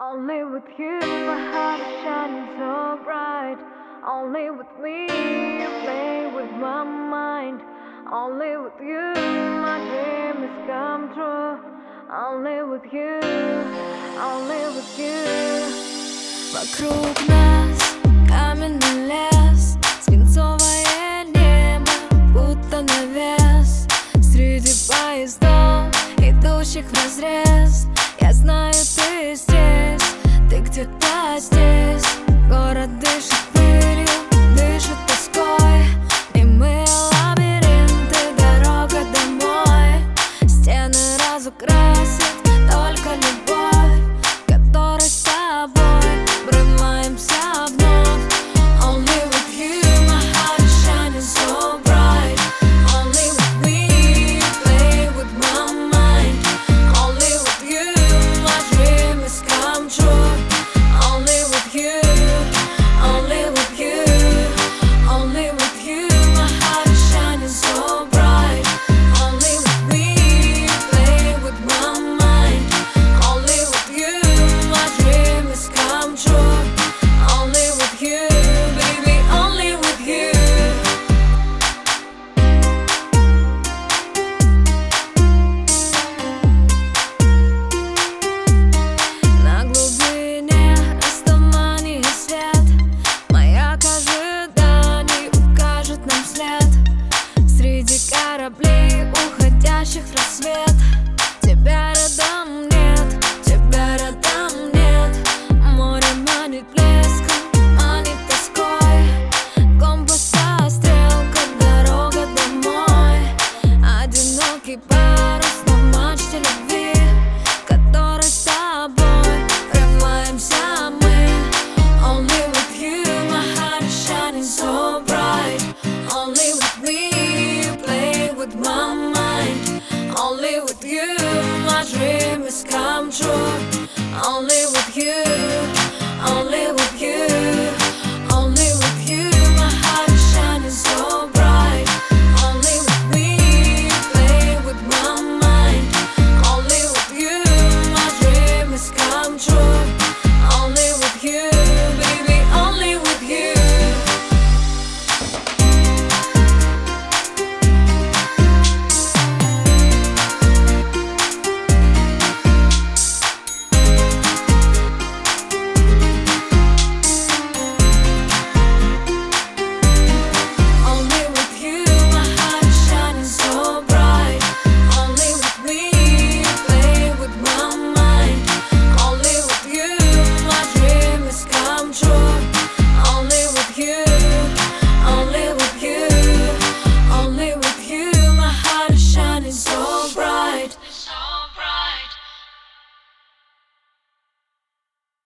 Only with you, my heart is shining so bright. Only with me, you play with my mind. Only with you, my dream has come true. Only with you, only with you. Вокруг нас каменный лес Свинцовое небо, будто навес Среди поездов, идущих вразрез a. with my mind. Only with you, my dream is come true. Only with you.